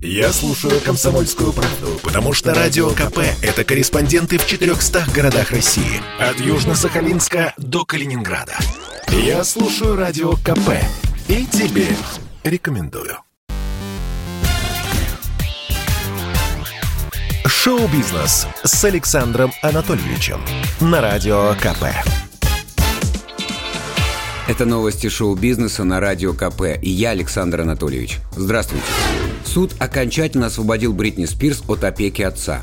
Я слушаю «Комсомольскую правду», потому что «Радио КП» — это корреспонденты в 400 городах России. От Южно-Сахалинска до Калининграда. Я слушаю «Радио КП» и тебе рекомендую. Шоу-бизнес с Александром Анатольевичем на Радио КП. Это новости шоу-бизнеса на Радио КП. И я, Александр Анатольевич. Здравствуйте. Суд окончательно освободил Бритни Спирс от опеки отца.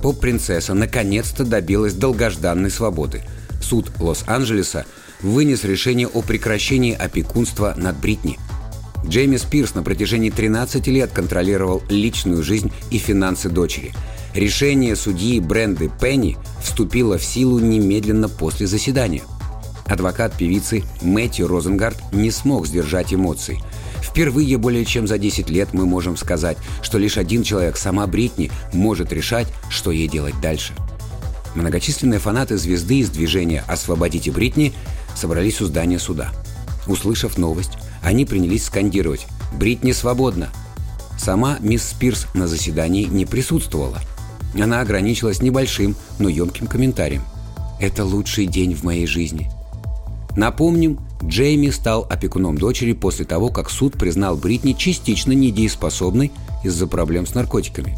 Поп-принцесса наконец-то добилась долгожданной свободы. Суд Лос-Анджелеса вынес решение о прекращении опекунства над Бритни. Джейми Спирс на протяжении 13 лет контролировал личную жизнь и финансы дочери. Решение судьи Бренды Пенни вступило в силу немедленно после заседания – Адвокат певицы Мэтью Розенгард не смог сдержать эмоций. Впервые более чем за 10 лет мы можем сказать, что лишь один человек, сама Бритни, может решать, что ей делать дальше. Многочисленные фанаты звезды из движения «Освободите Бритни» собрались у здания суда. Услышав новость, они принялись скандировать «Бритни свободна!». Сама мисс Спирс на заседании не присутствовала. Она ограничилась небольшим, но емким комментарием. «Это лучший день в моей жизни. Напомним, Джейми стал опекуном дочери после того, как суд признал Бритни частично недееспособной из-за проблем с наркотиками.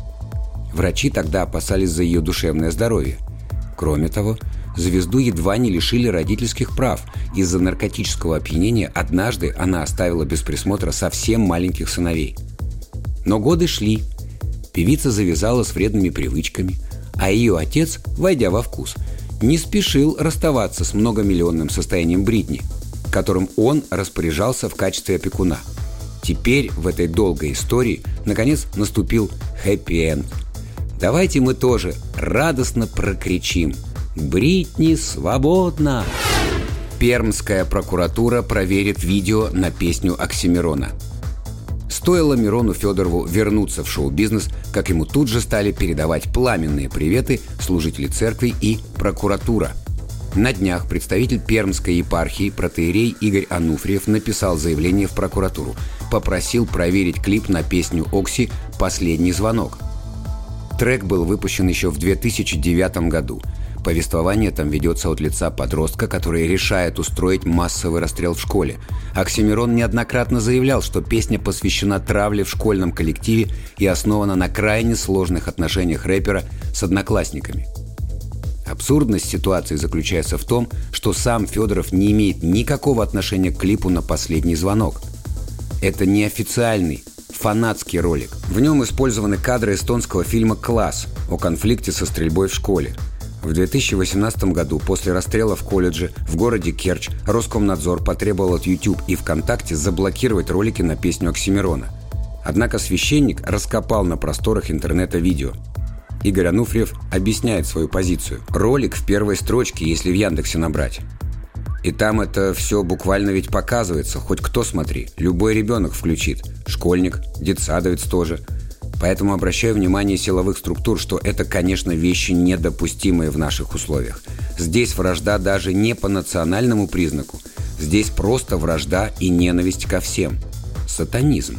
Врачи тогда опасались за ее душевное здоровье. Кроме того, звезду едва не лишили родительских прав. Из-за наркотического опьянения однажды она оставила без присмотра совсем маленьких сыновей. Но годы шли. Певица завязала с вредными привычками, а ее отец, войдя во вкус – не спешил расставаться с многомиллионным состоянием Бритни, которым он распоряжался в качестве опекуна. Теперь в этой долгой истории наконец наступил хэппи-энд. Давайте мы тоже радостно прокричим «Бритни свободна!» Пермская прокуратура проверит видео на песню Оксимирона – Стоило Мирону Федорову вернуться в шоу-бизнес, как ему тут же стали передавать пламенные приветы служители церкви и прокуратура. На днях представитель Пермской епархии протеерей Игорь Ануфриев написал заявление в прокуратуру. Попросил проверить клип на песню «Окси» «Последний звонок». Трек был выпущен еще в 2009 году – Повествование там ведется от лица подростка, который решает устроить массовый расстрел в школе. Оксимирон неоднократно заявлял, что песня посвящена травле в школьном коллективе и основана на крайне сложных отношениях рэпера с одноклассниками. Абсурдность ситуации заключается в том, что сам Федоров не имеет никакого отношения к клипу на последний звонок. Это неофициальный, фанатский ролик. В нем использованы кадры эстонского фильма «Класс» о конфликте со стрельбой в школе – в 2018 году после расстрела в колледже в городе Керчь Роскомнадзор потребовал от YouTube и ВКонтакте заблокировать ролики на песню Оксимирона. Однако священник раскопал на просторах интернета видео. Игорь Ануфриев объясняет свою позицию. Ролик в первой строчке, если в Яндексе набрать. И там это все буквально ведь показывается, хоть кто смотри, любой ребенок включит. Школьник, детсадовец тоже – Поэтому обращаю внимание силовых структур, что это, конечно, вещи недопустимые в наших условиях. Здесь вражда даже не по национальному признаку. Здесь просто вражда и ненависть ко всем. Сатанизм.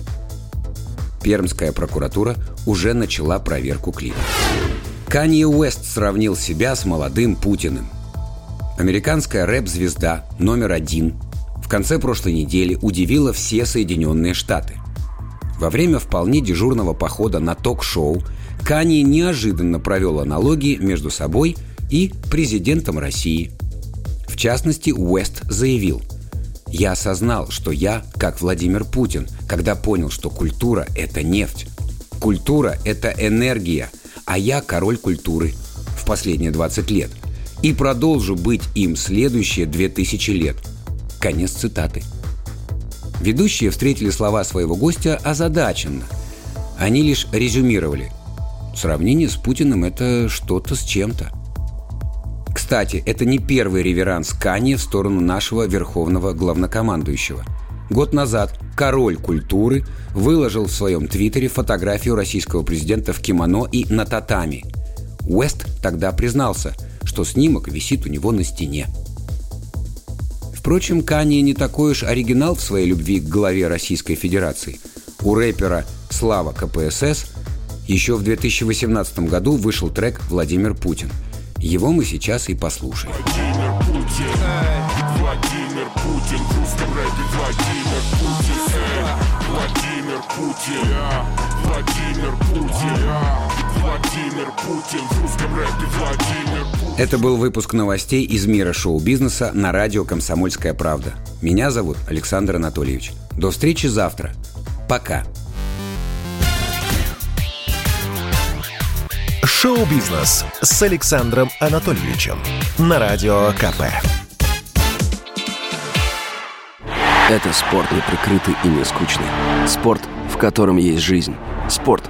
Пермская прокуратура уже начала проверку клипа. Канье Уэст сравнил себя с молодым Путиным. Американская рэп-звезда номер один в конце прошлой недели удивила все Соединенные Штаты – во время вполне дежурного похода на ток-шоу Кани неожиданно провел аналогии между собой и президентом России. В частности, Уэст заявил «Я осознал, что я, как Владимир Путин, когда понял, что культура – это нефть. Культура – это энергия, а я король культуры в последние 20 лет. И продолжу быть им следующие 2000 лет». Конец цитаты. Ведущие встретили слова своего гостя озадаченно. Они лишь резюмировали. Сравнение с Путиным – это что-то с чем-то. Кстати, это не первый реверанс Кани в сторону нашего верховного главнокомандующего. Год назад король культуры выложил в своем твиттере фотографию российского президента в кимоно и на татами. Уэст тогда признался, что снимок висит у него на стене. Впрочем, Канье не такой уж оригинал в своей любви к главе Российской Федерации. У рэпера Слава КПСС еще в 2018 году вышел трек «Владимир Путин». Его мы сейчас и послушаем. Владимир Путин, Владимир Путин, Владимир Путин, Владимир Путин, Владимир Путин, Владимир Путин, в русском рэпе Владимир Путин. Это был выпуск новостей из мира шоу-бизнеса на радио «Комсомольская правда». Меня зовут Александр Анатольевич. До встречи завтра. Пока. Шоу-бизнес с Александром Анатольевичем на Радио КП. Это спорт неприкрытый и не скучный. Спорт, в котором есть жизнь. Спорт,